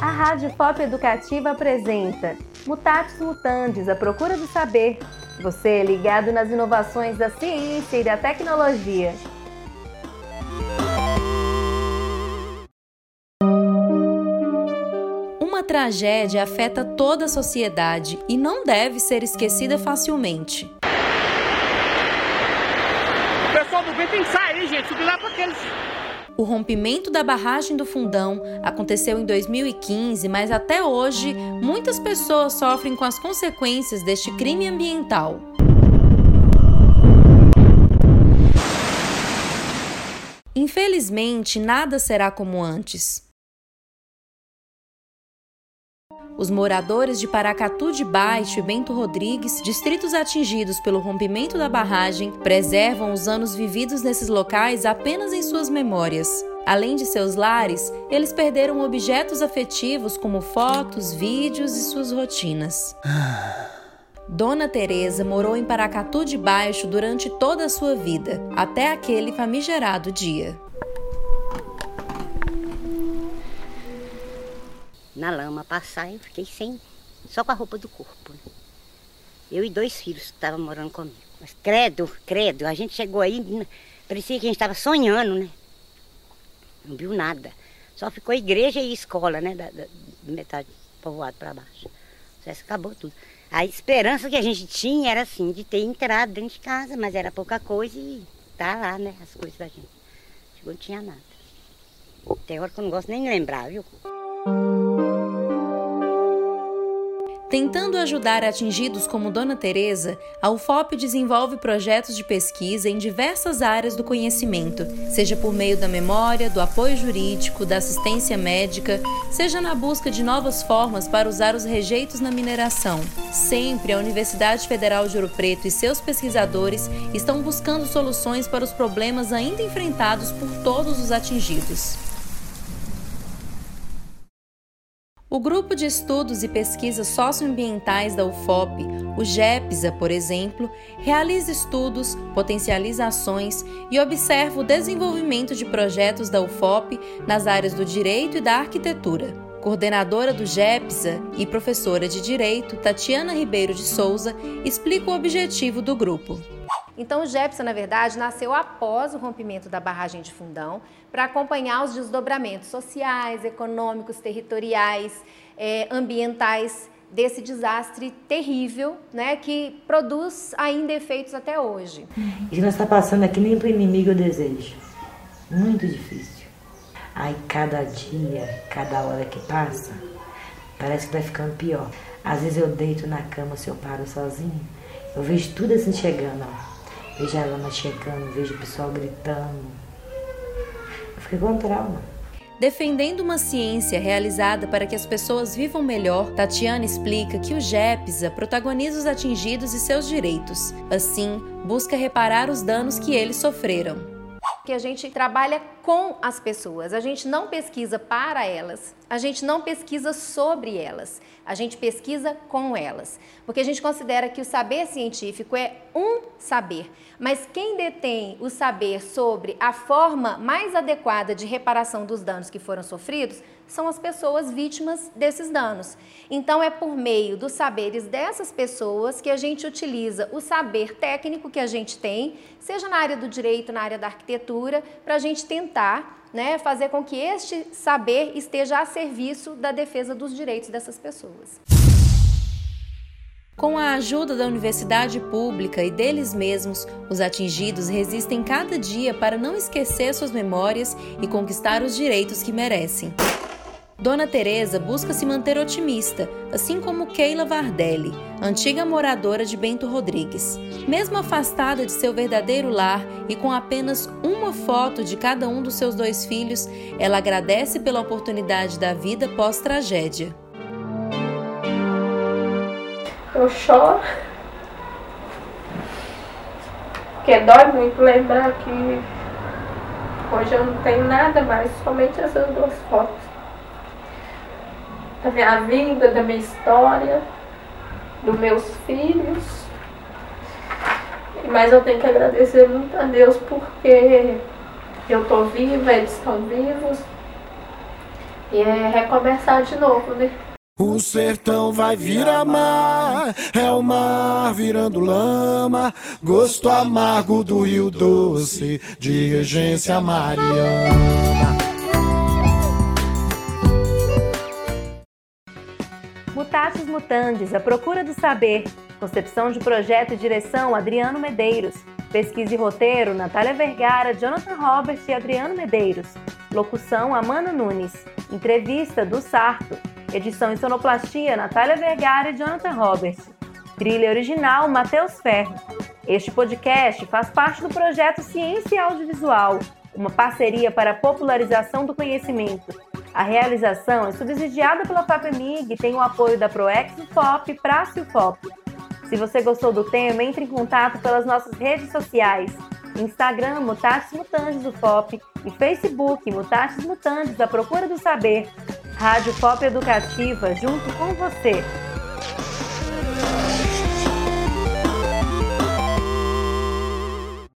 A Rádio Pop Educativa apresenta Mutatis Mutandis, a procura do saber. Você é ligado nas inovações da ciência e da tecnologia. Uma tragédia afeta toda a sociedade e não deve ser esquecida facilmente. O pessoal do bem tem que sair, gente, subir lá para aqueles o rompimento da barragem do Fundão aconteceu em 2015, mas até hoje muitas pessoas sofrem com as consequências deste crime ambiental. Infelizmente, nada será como antes. Os moradores de Paracatu de Baixo e Bento Rodrigues, distritos atingidos pelo rompimento da barragem, preservam os anos vividos nesses locais apenas em suas memórias. Além de seus lares, eles perderam objetos afetivos como fotos, vídeos e suas rotinas. Dona Teresa morou em Paracatu de Baixo durante toda a sua vida, até aquele famigerado dia. Na lama passar, eu fiquei sem, só com a roupa do corpo. Né? Eu e dois filhos que estavam morando comigo. Mas credo, credo, a gente chegou aí, parecia que a gente estava sonhando, né? Não viu nada. Só ficou igreja e escola, né? Da, da metade povoado para baixo. Acabou tudo. A esperança que a gente tinha era assim, de ter entrado dentro de casa, mas era pouca coisa e tá lá, né? As coisas da gente. Chegou, não tinha nada. Tem hora que eu não gosto nem de lembrar, viu? Tentando ajudar atingidos como Dona Teresa, a UFOP desenvolve projetos de pesquisa em diversas áreas do conhecimento, seja por meio da memória, do apoio jurídico, da assistência médica, seja na busca de novas formas para usar os rejeitos na mineração. Sempre a Universidade Federal de Ouro Preto e seus pesquisadores estão buscando soluções para os problemas ainda enfrentados por todos os atingidos. O Grupo de Estudos e Pesquisas Socioambientais da UFOP, o GEPSA, por exemplo, realiza estudos, potencializa ações e observa o desenvolvimento de projetos da UFOP nas áreas do direito e da arquitetura. Coordenadora do GEPSA e professora de Direito, Tatiana Ribeiro de Souza, explica o objetivo do grupo. Então, o GEPSA, na verdade, nasceu após o rompimento da barragem de Fundão para acompanhar os desdobramentos sociais, econômicos, territoriais, eh, ambientais desse desastre terrível, né, que produz ainda efeitos até hoje. E nós está passando aqui nem para o inimigo eu desejo. Muito difícil. Aí cada dia, cada hora que passa, parece que vai ficando pior. Às vezes eu deito na cama se eu paro sozinho, eu vejo tudo assim chegando, ó Vejo a lama chegando, vejo o pessoal gritando. Eu fiquei com trauma. Defendendo uma ciência realizada para que as pessoas vivam melhor, Tatiana explica que o GEPSA protagoniza os atingidos e seus direitos. Assim, busca reparar os danos que eles sofreram que a gente trabalha com as pessoas, a gente não pesquisa para elas, a gente não pesquisa sobre elas, a gente pesquisa com elas. Porque a gente considera que o saber científico é um saber, mas quem detém o saber sobre a forma mais adequada de reparação dos danos que foram sofridos são as pessoas vítimas desses danos. Então, é por meio dos saberes dessas pessoas que a gente utiliza o saber técnico que a gente tem, seja na área do direito, na área da arquitetura, para a gente tentar né, fazer com que este saber esteja a serviço da defesa dos direitos dessas pessoas. Com a ajuda da universidade pública e deles mesmos, os atingidos resistem cada dia para não esquecer suas memórias e conquistar os direitos que merecem. Dona Teresa busca se manter otimista, assim como Keila Vardelli, antiga moradora de Bento Rodrigues. Mesmo afastada de seu verdadeiro lar e com apenas uma foto de cada um dos seus dois filhos, ela agradece pela oportunidade da vida pós-tragédia. Eu choro. Porque dói muito lembrar que hoje eu não tenho nada mais, somente essas duas fotos da minha vida, da minha história, dos meus filhos. Mas eu tenho que agradecer muito a Deus porque eu estou viva, eles estão vivos. E é recomeçar de novo, né? O sertão vai virar mar, é o mar virando lama, gosto amargo do rio doce, de regência mariana. Mutandis, a procura do saber. Concepção de projeto e direção, Adriano Medeiros. Pesquisa e roteiro, Natália Vergara, Jonathan Robert e Adriano Medeiros. Locução, Amanda Nunes. Entrevista, do Sarto. Edição e sonoplastia, Natália Vergara e Jonathan Robert. Trilha original, Matheus Ferro. Este podcast faz parte do projeto Ciência Audiovisual, uma parceria para a popularização do conhecimento. A realização é subsidiada pela FAPEMIG e tem o apoio da ProEx FOP, Praça e FOP. Se você gostou do tema, entre em contato pelas nossas redes sociais. Instagram, Mutatis Mutandis do FOP e Facebook, Mutatis Mutandis, a procura do saber. Rádio Pop Educativa, junto com você.